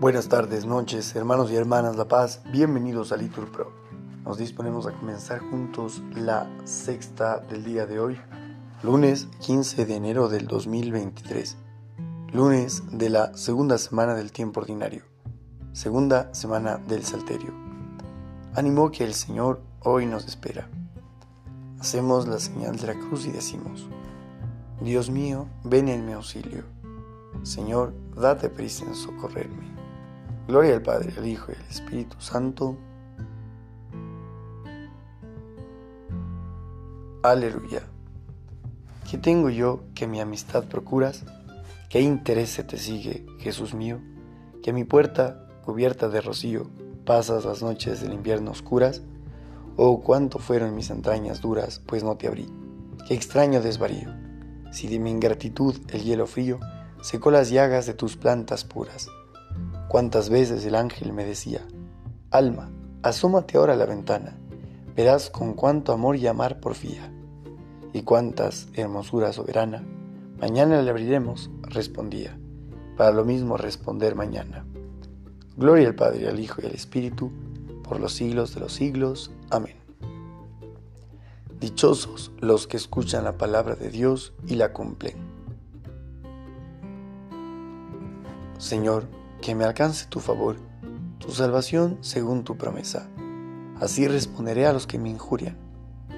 Buenas tardes, noches, hermanos y hermanas La Paz, bienvenidos a Litur Pro. Nos disponemos a comenzar juntos la sexta del día de hoy, lunes 15 de enero del 2023, lunes de la segunda semana del tiempo ordinario, segunda semana del Salterio. Ánimo que el Señor hoy nos espera. Hacemos la señal de la cruz y decimos, Dios mío, ven en mi auxilio. Señor, date prisa en socorrerme. Gloria al Padre, al Hijo y al Espíritu Santo. Aleluya. ¿Qué tengo yo que mi amistad procuras? ¿Qué interés se te sigue, Jesús mío? Que a mi puerta, cubierta de rocío, pasas las noches del invierno oscuras. Oh, cuánto fueron mis entrañas duras, pues no te abrí. Qué extraño desvarío si de mi ingratitud el hielo frío secó las llagas de tus plantas puras. Cuántas veces el ángel me decía, Alma, asómate ahora a la ventana, verás con cuánto amor y amar porfía. Y cuántas, hermosura soberana, mañana le abriremos, respondía, para lo mismo responder mañana. Gloria al Padre, al Hijo y al Espíritu, por los siglos de los siglos. Amén. Dichosos los que escuchan la palabra de Dios y la cumplen. Señor, que me alcance tu favor, tu salvación según tu promesa. Así responderé a los que me injurian,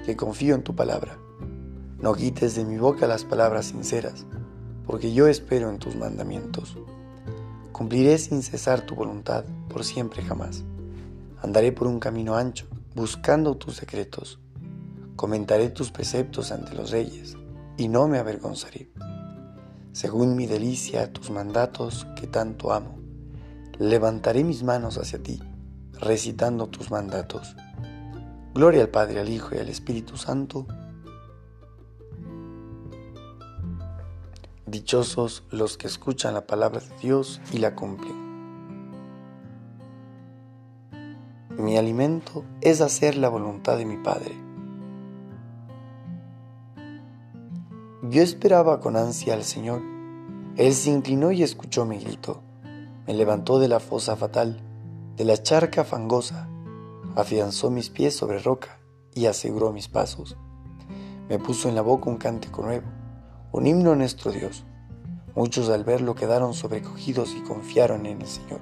que confío en tu palabra. No quites de mi boca las palabras sinceras, porque yo espero en tus mandamientos. Cumpliré sin cesar tu voluntad por siempre jamás. Andaré por un camino ancho, buscando tus secretos Comentaré tus preceptos ante los reyes, y no me avergonzaré. Según mi delicia tus mandatos que tanto amo, levantaré mis manos hacia ti, recitando tus mandatos. Gloria al Padre, al Hijo y al Espíritu Santo. Dichosos los que escuchan la palabra de Dios y la cumplen. Mi alimento es hacer la voluntad de mi Padre Yo esperaba con ansia al Señor. Él se inclinó y escuchó mi grito. Me levantó de la fosa fatal, de la charca fangosa, afianzó mis pies sobre roca y aseguró mis pasos. Me puso en la boca un cántico nuevo, un himno a nuestro Dios. Muchos al verlo quedaron sobrecogidos y confiaron en el Señor.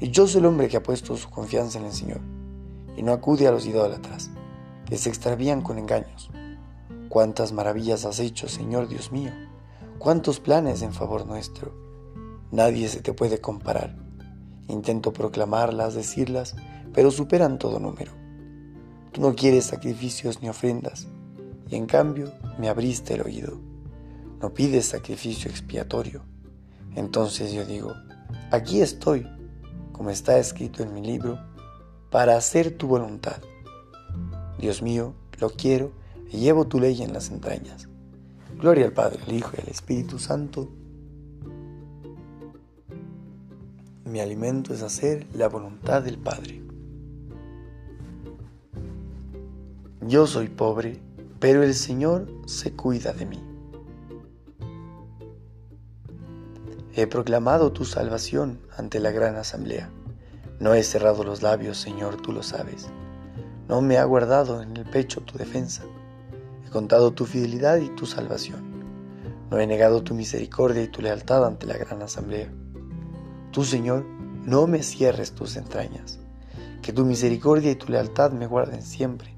Dichoso el hombre que ha puesto su confianza en el Señor y no acude a los idólatras, que se extravían con engaños. Cuántas maravillas has hecho, Señor Dios mío, cuántos planes en favor nuestro. Nadie se te puede comparar. Intento proclamarlas, decirlas, pero superan todo número. Tú no quieres sacrificios ni ofrendas, y en cambio me abriste el oído. No pides sacrificio expiatorio. Entonces yo digo, aquí estoy, como está escrito en mi libro, para hacer tu voluntad. Dios mío, lo quiero y llevo tu ley en las entrañas. Gloria al Padre, al Hijo y al Espíritu Santo. Mi alimento es hacer la voluntad del Padre. Yo soy pobre, pero el Señor se cuida de mí. He proclamado tu salvación ante la gran asamblea. No he cerrado los labios, Señor, tú lo sabes. No me ha guardado en el pecho tu defensa contado tu fidelidad y tu salvación. No he negado tu misericordia y tu lealtad ante la gran asamblea. Tú, Señor, no me cierres tus entrañas. Que tu misericordia y tu lealtad me guarden siempre,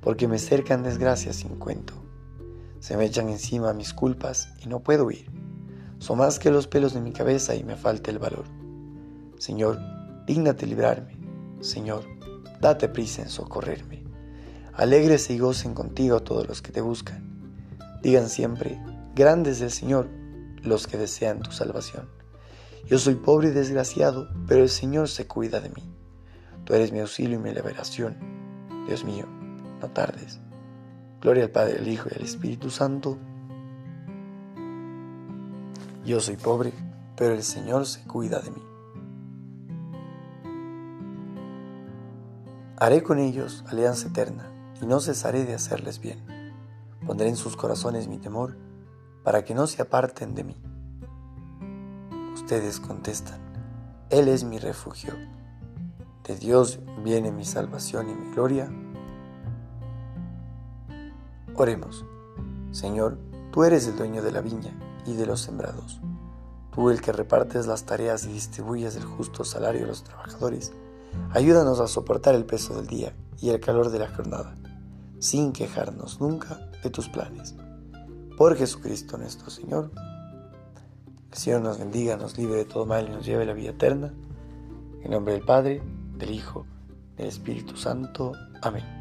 porque me cercan desgracias sin cuento. Se me echan encima mis culpas y no puedo huir. Son más que los pelos de mi cabeza y me falta el valor. Señor, dígnate librarme. Señor, date prisa en socorrerme. Alegres y gocen contigo todos los que te buscan. Digan siempre, grande es el Señor los que desean tu salvación. Yo soy pobre y desgraciado, pero el Señor se cuida de mí. Tú eres mi auxilio y mi liberación. Dios mío, no tardes. Gloria al Padre, al Hijo y al Espíritu Santo. Yo soy pobre, pero el Señor se cuida de mí. Haré con ellos alianza eterna y no cesaré de hacerles bien. Pondré en sus corazones mi temor para que no se aparten de mí. Ustedes contestan, Él es mi refugio. De Dios viene mi salvación y mi gloria. Oremos. Señor, tú eres el dueño de la viña y de los sembrados. Tú el que repartes las tareas y distribuyes el justo salario a los trabajadores. Ayúdanos a soportar el peso del día y el calor de la jornada, sin quejarnos nunca de tus planes. Por Jesucristo nuestro Señor. Señor nos bendiga, nos libre de todo mal y nos lleve a la vida eterna. En nombre del Padre, del Hijo, del Espíritu Santo. Amén.